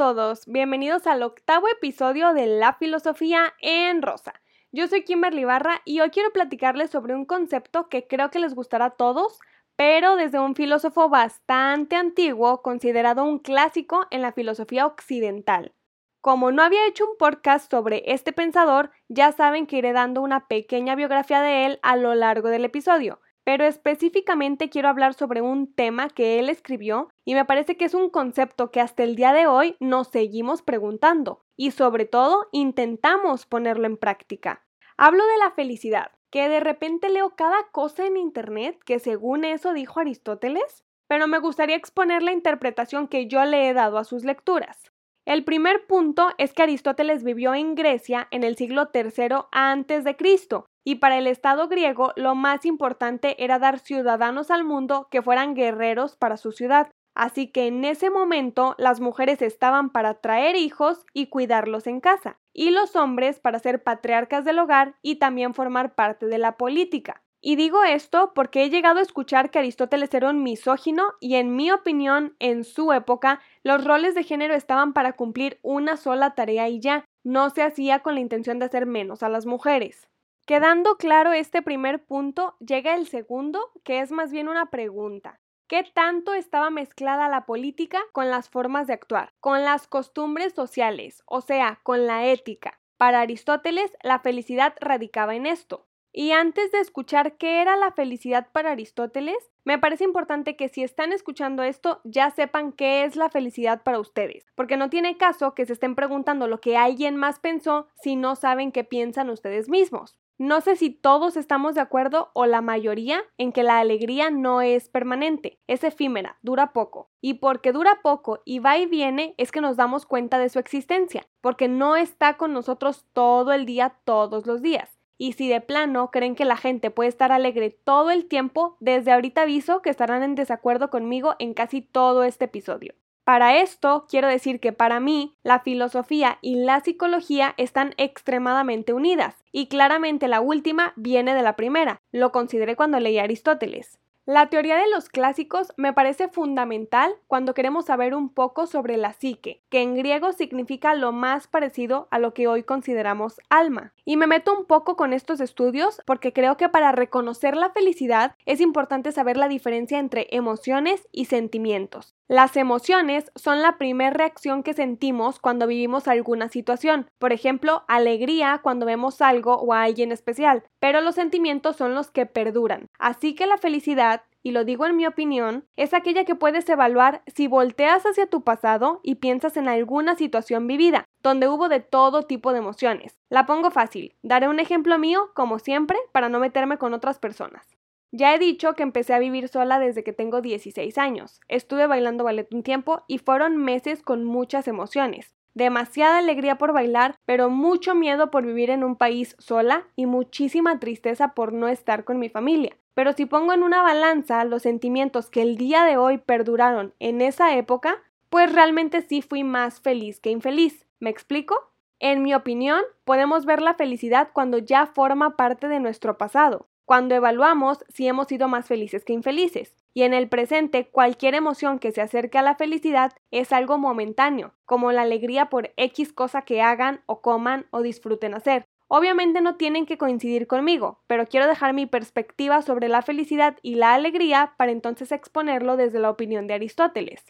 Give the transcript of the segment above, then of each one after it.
todos, bienvenidos al octavo episodio de La Filosofía en Rosa. Yo soy Kimberly Barra y hoy quiero platicarles sobre un concepto que creo que les gustará a todos, pero desde un filósofo bastante antiguo, considerado un clásico en la filosofía occidental. Como no había hecho un podcast sobre este pensador, ya saben que iré dando una pequeña biografía de él a lo largo del episodio pero específicamente quiero hablar sobre un tema que él escribió y me parece que es un concepto que hasta el día de hoy nos seguimos preguntando y sobre todo intentamos ponerlo en práctica. Hablo de la felicidad, que de repente leo cada cosa en Internet que según eso dijo Aristóteles, pero me gustaría exponer la interpretación que yo le he dado a sus lecturas. El primer punto es que Aristóteles vivió en Grecia en el siglo III antes de Cristo, y para el Estado griego lo más importante era dar ciudadanos al mundo que fueran guerreros para su ciudad. Así que en ese momento las mujeres estaban para traer hijos y cuidarlos en casa, y los hombres para ser patriarcas del hogar y también formar parte de la política. Y digo esto porque he llegado a escuchar que Aristóteles era un misógino y en mi opinión, en su época, los roles de género estaban para cumplir una sola tarea y ya, no se hacía con la intención de hacer menos a las mujeres. Quedando claro este primer punto, llega el segundo, que es más bien una pregunta. ¿Qué tanto estaba mezclada la política con las formas de actuar, con las costumbres sociales, o sea, con la ética? Para Aristóteles, la felicidad radicaba en esto. Y antes de escuchar qué era la felicidad para Aristóteles, me parece importante que si están escuchando esto ya sepan qué es la felicidad para ustedes, porque no tiene caso que se estén preguntando lo que alguien más pensó si no saben qué piensan ustedes mismos. No sé si todos estamos de acuerdo o la mayoría en que la alegría no es permanente, es efímera, dura poco. Y porque dura poco y va y viene es que nos damos cuenta de su existencia, porque no está con nosotros todo el día, todos los días. Y si de plano creen que la gente puede estar alegre todo el tiempo, desde ahorita aviso que estarán en desacuerdo conmigo en casi todo este episodio. Para esto, quiero decir que para mí, la filosofía y la psicología están extremadamente unidas, y claramente la última viene de la primera, lo consideré cuando leí Aristóteles. La teoría de los clásicos me parece fundamental cuando queremos saber un poco sobre la psique, que en griego significa lo más parecido a lo que hoy consideramos alma. Y me meto un poco con estos estudios porque creo que para reconocer la felicidad es importante saber la diferencia entre emociones y sentimientos. Las emociones son la primera reacción que sentimos cuando vivimos alguna situación, por ejemplo, alegría cuando vemos algo o a alguien especial, pero los sentimientos son los que perduran. Así que la felicidad y lo digo en mi opinión, es aquella que puedes evaluar si volteas hacia tu pasado y piensas en alguna situación vivida, donde hubo de todo tipo de emociones. La pongo fácil, daré un ejemplo mío, como siempre, para no meterme con otras personas. Ya he dicho que empecé a vivir sola desde que tengo 16 años. Estuve bailando ballet un tiempo y fueron meses con muchas emociones. Demasiada alegría por bailar, pero mucho miedo por vivir en un país sola y muchísima tristeza por no estar con mi familia. Pero si pongo en una balanza los sentimientos que el día de hoy perduraron en esa época, pues realmente sí fui más feliz que infeliz. ¿Me explico? En mi opinión, podemos ver la felicidad cuando ya forma parte de nuestro pasado cuando evaluamos si hemos sido más felices que infelices. Y en el presente, cualquier emoción que se acerque a la felicidad es algo momentáneo, como la alegría por X cosa que hagan o coman o disfruten hacer. Obviamente no tienen que coincidir conmigo, pero quiero dejar mi perspectiva sobre la felicidad y la alegría para entonces exponerlo desde la opinión de Aristóteles.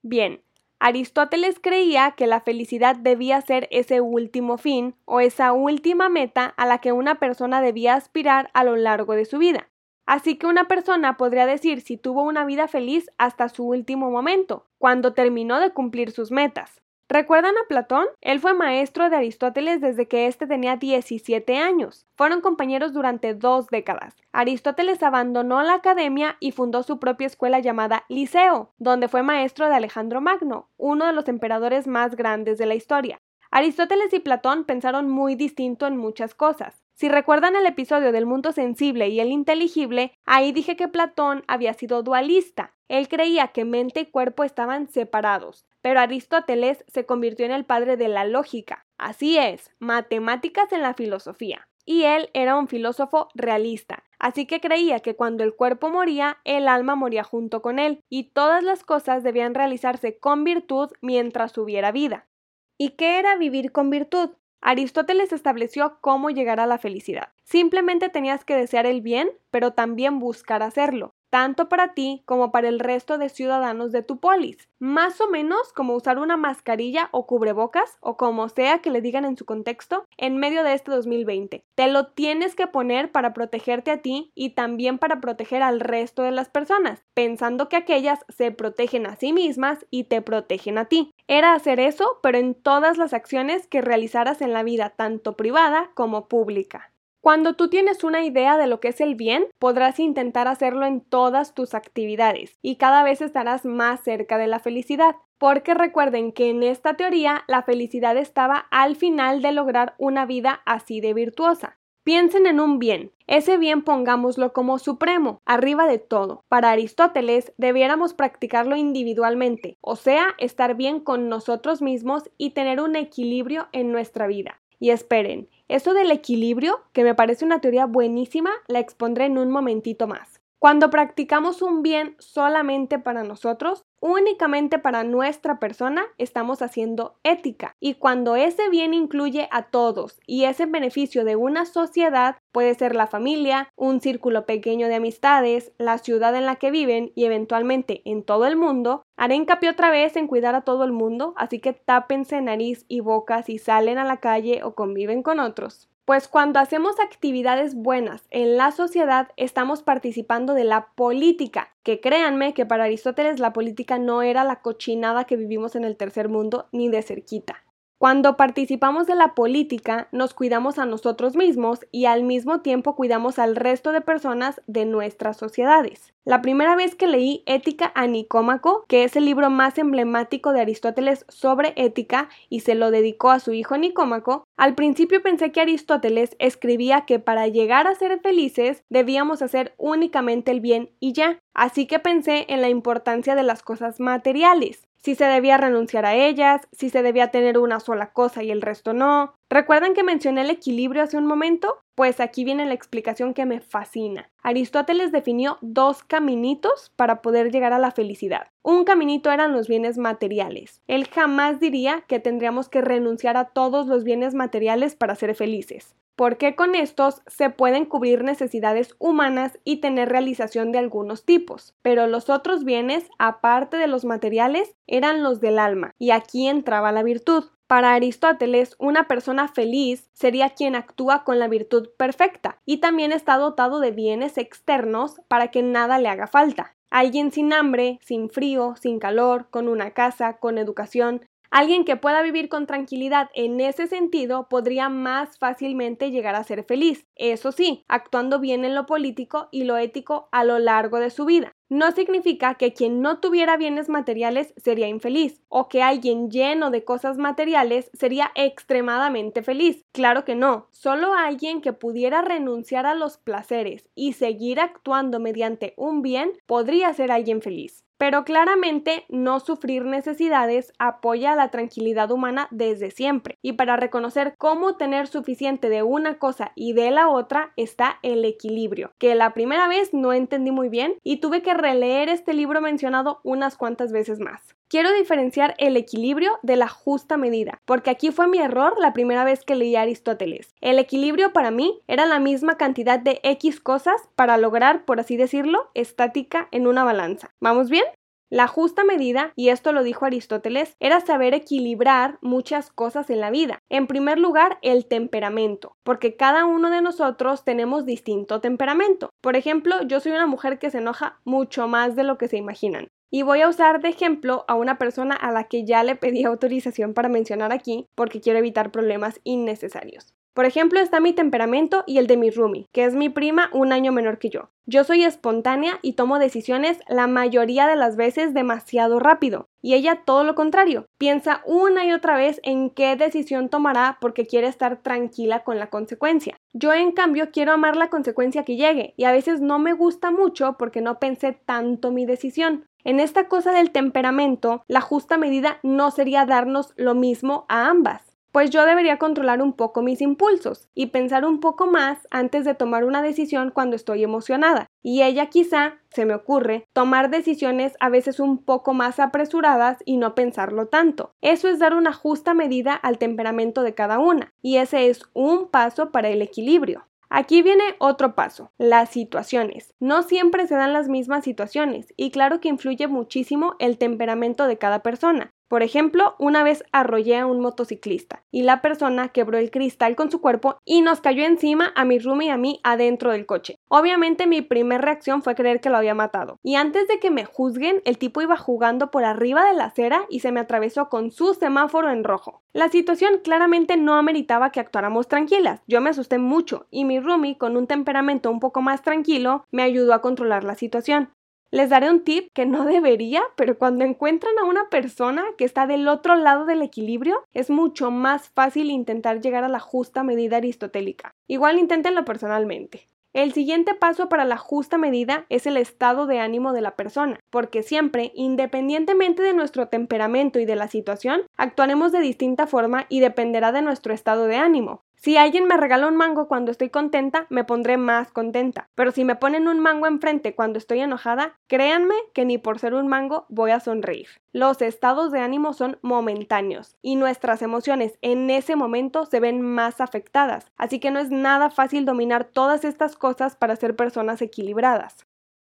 Bien, Aristóteles creía que la felicidad debía ser ese último fin o esa última meta a la que una persona debía aspirar a lo largo de su vida. Así que una persona podría decir si tuvo una vida feliz hasta su último momento, cuando terminó de cumplir sus metas. ¿Recuerdan a Platón? Él fue maestro de Aristóteles desde que éste tenía 17 años. Fueron compañeros durante dos décadas. Aristóteles abandonó la academia y fundó su propia escuela llamada Liceo, donde fue maestro de Alejandro Magno, uno de los emperadores más grandes de la historia. Aristóteles y Platón pensaron muy distinto en muchas cosas. Si recuerdan el episodio del mundo sensible y el inteligible, ahí dije que Platón había sido dualista. Él creía que mente y cuerpo estaban separados, pero Aristóteles se convirtió en el padre de la lógica. Así es, matemáticas en la filosofía. y él era un filósofo realista, así que creía que cuando el cuerpo moría, el alma moría junto con él, y todas las cosas debían realizarse con virtud mientras hubiera vida. ¿Y qué era vivir con virtud? Aristóteles estableció cómo llegar a la felicidad. Simplemente tenías que desear el bien, pero también buscar hacerlo tanto para ti como para el resto de ciudadanos de tu polis, más o menos como usar una mascarilla o cubrebocas o como sea que le digan en su contexto en medio de este 2020. Te lo tienes que poner para protegerte a ti y también para proteger al resto de las personas, pensando que aquellas se protegen a sí mismas y te protegen a ti. Era hacer eso, pero en todas las acciones que realizaras en la vida tanto privada como pública. Cuando tú tienes una idea de lo que es el bien, podrás intentar hacerlo en todas tus actividades y cada vez estarás más cerca de la felicidad. Porque recuerden que en esta teoría la felicidad estaba al final de lograr una vida así de virtuosa. Piensen en un bien. Ese bien pongámoslo como supremo, arriba de todo. Para Aristóteles debiéramos practicarlo individualmente, o sea, estar bien con nosotros mismos y tener un equilibrio en nuestra vida. Y esperen, eso del equilibrio, que me parece una teoría buenísima, la expondré en un momentito más. Cuando practicamos un bien solamente para nosotros, únicamente para nuestra persona, estamos haciendo ética. Y cuando ese bien incluye a todos y es en beneficio de una sociedad, puede ser la familia, un círculo pequeño de amistades, la ciudad en la que viven y eventualmente en todo el mundo, haré hincapié otra vez en cuidar a todo el mundo, así que tápense nariz y boca si salen a la calle o conviven con otros. Pues cuando hacemos actividades buenas en la sociedad estamos participando de la política, que créanme que para Aristóteles la política no era la cochinada que vivimos en el tercer mundo ni de cerquita. Cuando participamos de la política, nos cuidamos a nosotros mismos y al mismo tiempo cuidamos al resto de personas de nuestras sociedades. La primera vez que leí Ética a Nicómaco, que es el libro más emblemático de Aristóteles sobre ética y se lo dedicó a su hijo Nicómaco, al principio pensé que Aristóteles escribía que para llegar a ser felices debíamos hacer únicamente el bien y ya. Así que pensé en la importancia de las cosas materiales si se debía renunciar a ellas, si se debía tener una sola cosa y el resto no. ¿Recuerdan que mencioné el equilibrio hace un momento? Pues aquí viene la explicación que me fascina. Aristóteles definió dos caminitos para poder llegar a la felicidad. Un caminito eran los bienes materiales. Él jamás diría que tendríamos que renunciar a todos los bienes materiales para ser felices porque con estos se pueden cubrir necesidades humanas y tener realización de algunos tipos, pero los otros bienes, aparte de los materiales, eran los del alma, y aquí entraba la virtud. Para Aristóteles, una persona feliz sería quien actúa con la virtud perfecta y también está dotado de bienes externos para que nada le haga falta. Alguien sin hambre, sin frío, sin calor, con una casa, con educación, Alguien que pueda vivir con tranquilidad en ese sentido podría más fácilmente llegar a ser feliz, eso sí, actuando bien en lo político y lo ético a lo largo de su vida no significa que quien no tuviera bienes materiales sería infeliz o que alguien lleno de cosas materiales sería extremadamente feliz. Claro que no, solo alguien que pudiera renunciar a los placeres y seguir actuando mediante un bien podría ser alguien feliz. Pero claramente no sufrir necesidades apoya la tranquilidad humana desde siempre. Y para reconocer cómo tener suficiente de una cosa y de la otra está el equilibrio, que la primera vez no entendí muy bien y tuve que releer este libro mencionado unas cuantas veces más. Quiero diferenciar el equilibrio de la justa medida, porque aquí fue mi error la primera vez que leí a Aristóteles. El equilibrio para mí era la misma cantidad de X cosas para lograr, por así decirlo, estática en una balanza. ¿Vamos bien? La justa medida, y esto lo dijo Aristóteles, era saber equilibrar muchas cosas en la vida. En primer lugar, el temperamento, porque cada uno de nosotros tenemos distinto temperamento. Por ejemplo, yo soy una mujer que se enoja mucho más de lo que se imaginan. Y voy a usar de ejemplo a una persona a la que ya le pedí autorización para mencionar aquí porque quiero evitar problemas innecesarios. Por ejemplo, está mi temperamento y el de mi roomie, que es mi prima un año menor que yo. Yo soy espontánea y tomo decisiones la mayoría de las veces demasiado rápido. Y ella todo lo contrario. Piensa una y otra vez en qué decisión tomará porque quiere estar tranquila con la consecuencia. Yo en cambio quiero amar la consecuencia que llegue y a veces no me gusta mucho porque no pensé tanto mi decisión. En esta cosa del temperamento, la justa medida no sería darnos lo mismo a ambas. pues yo debería controlar un poco mis impulsos y pensar un poco más antes de tomar una decisión cuando estoy emocionada. Y ella quizá, se me ocurre, tomar decisiones a veces un poco más apresuradas y no pensarlo tanto. Eso es dar una justa medida al temperamento de cada una, y ese es un paso para el equilibrio. Aquí viene otro paso, las situaciones. No siempre se dan las mismas situaciones y claro que influye muchísimo el temperamento de cada persona. Por ejemplo, una vez arrollé a un motociclista y la persona quebró el cristal con su cuerpo y nos cayó encima a mi roomie y a mí adentro del coche. Obviamente mi primera reacción fue creer que lo había matado. Y antes de que me juzguen, el tipo iba jugando por arriba de la acera y se me atravesó con su semáforo en rojo. La situación claramente no ameritaba que actuáramos tranquilas. Yo me asusté mucho y mi roomie, con un temperamento un poco más tranquilo, me ayudó a controlar la situación. Les daré un tip que no debería, pero cuando encuentran a una persona que está del otro lado del equilibrio, es mucho más fácil intentar llegar a la justa medida aristotélica. Igual inténtenlo personalmente. El siguiente paso para la justa medida es el estado de ánimo de la persona, porque siempre, independientemente de nuestro temperamento y de la situación, actuaremos de distinta forma y dependerá de nuestro estado de ánimo. Si alguien me regala un mango cuando estoy contenta, me pondré más contenta. Pero si me ponen un mango enfrente cuando estoy enojada, créanme que ni por ser un mango voy a sonreír. Los estados de ánimo son momentáneos y nuestras emociones en ese momento se ven más afectadas. Así que no es nada fácil dominar todas estas cosas para ser personas equilibradas.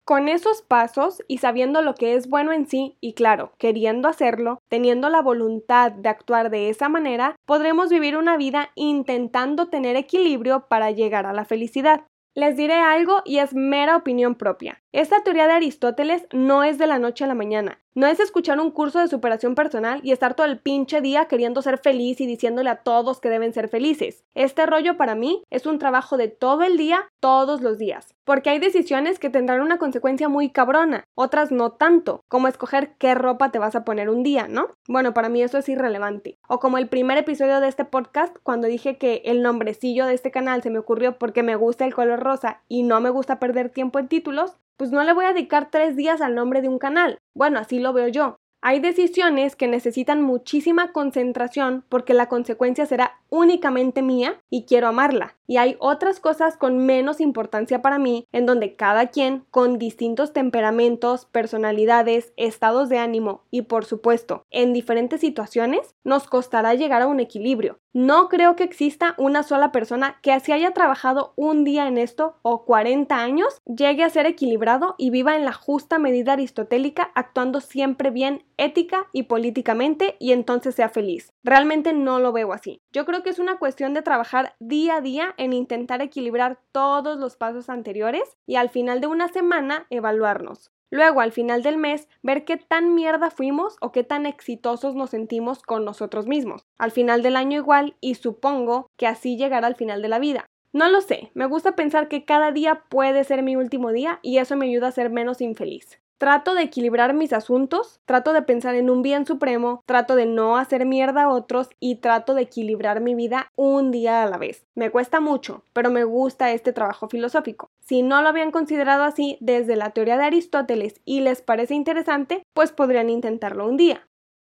Con esos pasos y sabiendo lo que es bueno en sí y claro, queriendo hacerlo, teniendo la voluntad de actuar de esa manera, podremos vivir una vida intentando tener equilibrio para llegar a la felicidad. Les diré algo y es mera opinión propia. Esta teoría de Aristóteles no es de la noche a la mañana. No es escuchar un curso de superación personal y estar todo el pinche día queriendo ser feliz y diciéndole a todos que deben ser felices. Este rollo para mí es un trabajo de todo el día, todos los días. Porque hay decisiones que tendrán una consecuencia muy cabrona, otras no tanto, como escoger qué ropa te vas a poner un día, ¿no? Bueno, para mí eso es irrelevante. O como el primer episodio de este podcast, cuando dije que el nombrecillo de este canal se me ocurrió porque me gusta el color rosa y no me gusta perder tiempo en títulos, pues no le voy a dedicar tres días al nombre de un canal. Bueno, así lo veo yo. Hay decisiones que necesitan muchísima concentración porque la consecuencia será únicamente mía y quiero amarla. Y hay otras cosas con menos importancia para mí en donde cada quien, con distintos temperamentos, personalidades, estados de ánimo y por supuesto en diferentes situaciones, nos costará llegar a un equilibrio. No creo que exista una sola persona que así haya trabajado un día en esto o 40 años, llegue a ser equilibrado y viva en la justa medida aristotélica actuando siempre bien ética y políticamente y entonces sea feliz. Realmente no lo veo así. Yo creo que es una cuestión de trabajar día a día en intentar equilibrar todos los pasos anteriores y al final de una semana evaluarnos. Luego, al final del mes, ver qué tan mierda fuimos o qué tan exitosos nos sentimos con nosotros mismos. Al final del año igual y supongo que así llegará al final de la vida. No lo sé, me gusta pensar que cada día puede ser mi último día y eso me ayuda a ser menos infeliz. Trato de equilibrar mis asuntos, trato de pensar en un bien supremo, trato de no hacer mierda a otros y trato de equilibrar mi vida un día a la vez. Me cuesta mucho, pero me gusta este trabajo filosófico. Si no lo habían considerado así desde la teoría de Aristóteles y les parece interesante, pues podrían intentarlo un día.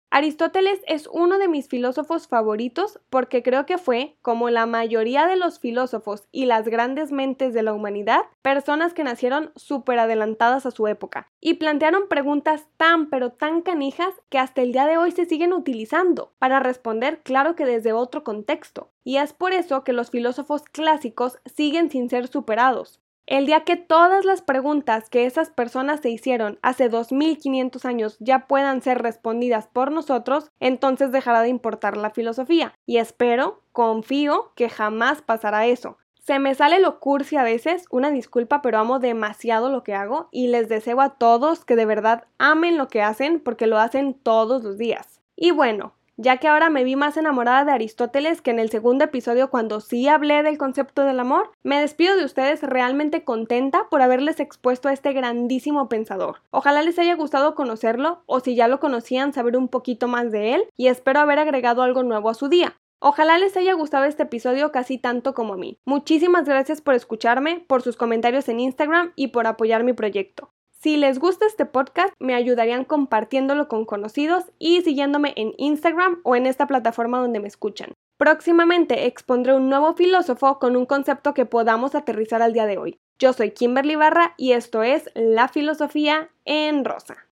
Aristóteles es uno de mis filósofos favoritos porque creo que fue, como la mayoría de los filósofos y las grandes mentes de la humanidad, personas que nacieron súper adelantadas a su época y plantearon preguntas tan pero tan canijas que hasta el día de hoy se siguen utilizando para responder claro que desde otro contexto. Y es por eso que los filósofos clásicos siguen sin ser superados. El día que todas las preguntas que esas personas se hicieron hace 2500 años ya puedan ser respondidas por nosotros, entonces dejará de importar la filosofía. Y espero, confío, que jamás pasará eso. Se me sale lo cursi a veces, una disculpa, pero amo demasiado lo que hago y les deseo a todos que de verdad amen lo que hacen porque lo hacen todos los días. Y bueno, ya que ahora me vi más enamorada de Aristóteles que en el segundo episodio cuando sí hablé del concepto del amor, me despido de ustedes realmente contenta por haberles expuesto a este grandísimo pensador. Ojalá les haya gustado conocerlo o si ya lo conocían saber un poquito más de él y espero haber agregado algo nuevo a su día. Ojalá les haya gustado este episodio casi tanto como a mí. Muchísimas gracias por escucharme, por sus comentarios en Instagram y por apoyar mi proyecto. Si les gusta este podcast, me ayudarían compartiéndolo con conocidos y siguiéndome en Instagram o en esta plataforma donde me escuchan. Próximamente expondré un nuevo filósofo con un concepto que podamos aterrizar al día de hoy. Yo soy Kimberly Barra y esto es La Filosofía en Rosa.